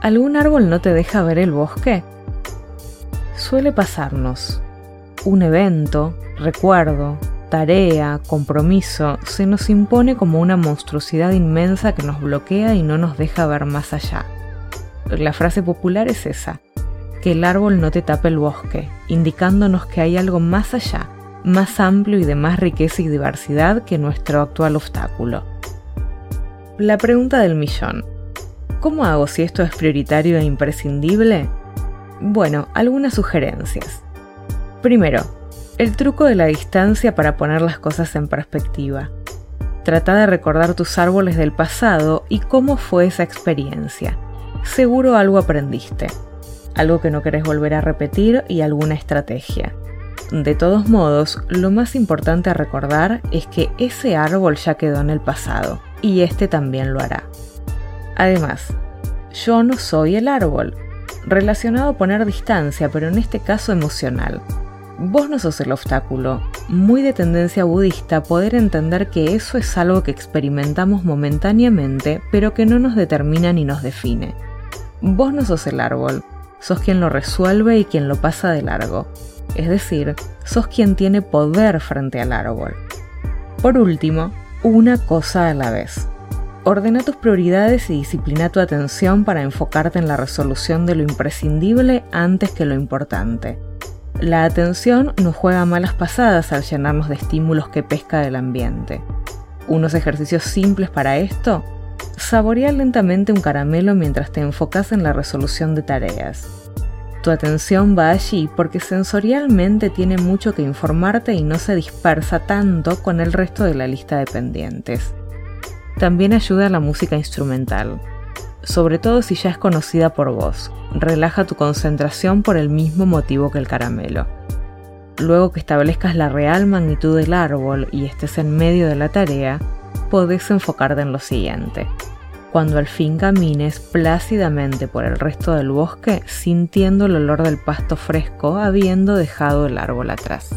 ¿Algún árbol no te deja ver el bosque? Suele pasarnos. Un evento, recuerdo, tarea, compromiso, se nos impone como una monstruosidad inmensa que nos bloquea y no nos deja ver más allá. La frase popular es esa, que el árbol no te tape el bosque, indicándonos que hay algo más allá, más amplio y de más riqueza y diversidad que nuestro actual obstáculo. La pregunta del millón. ¿Cómo hago si esto es prioritario e imprescindible? Bueno, algunas sugerencias. Primero, el truco de la distancia para poner las cosas en perspectiva. Trata de recordar tus árboles del pasado y cómo fue esa experiencia. Seguro algo aprendiste, algo que no querés volver a repetir y alguna estrategia. De todos modos, lo más importante a recordar es que ese árbol ya quedó en el pasado y este también lo hará. Además, yo no soy el árbol, relacionado a poner distancia, pero en este caso emocional. Vos no sos el obstáculo. Muy de tendencia budista poder entender que eso es algo que experimentamos momentáneamente, pero que no nos determina ni nos define. Vos no sos el árbol, sos quien lo resuelve y quien lo pasa de largo. Es decir, sos quien tiene poder frente al árbol. Por último, una cosa a la vez. Ordena tus prioridades y disciplina tu atención para enfocarte en la resolución de lo imprescindible antes que lo importante. La atención nos juega malas pasadas al llenarnos de estímulos que pesca del ambiente. Unos ejercicios simples para esto. Saborea lentamente un caramelo mientras te enfocas en la resolución de tareas. Tu atención va allí porque sensorialmente tiene mucho que informarte y no se dispersa tanto con el resto de la lista de pendientes. También ayuda la música instrumental sobre todo si ya es conocida por vos. Relaja tu concentración por el mismo motivo que el caramelo. Luego que establezcas la real magnitud del árbol y estés en medio de la tarea, podés enfocarte en lo siguiente. Cuando al fin camines plácidamente por el resto del bosque sintiendo el olor del pasto fresco habiendo dejado el árbol atrás.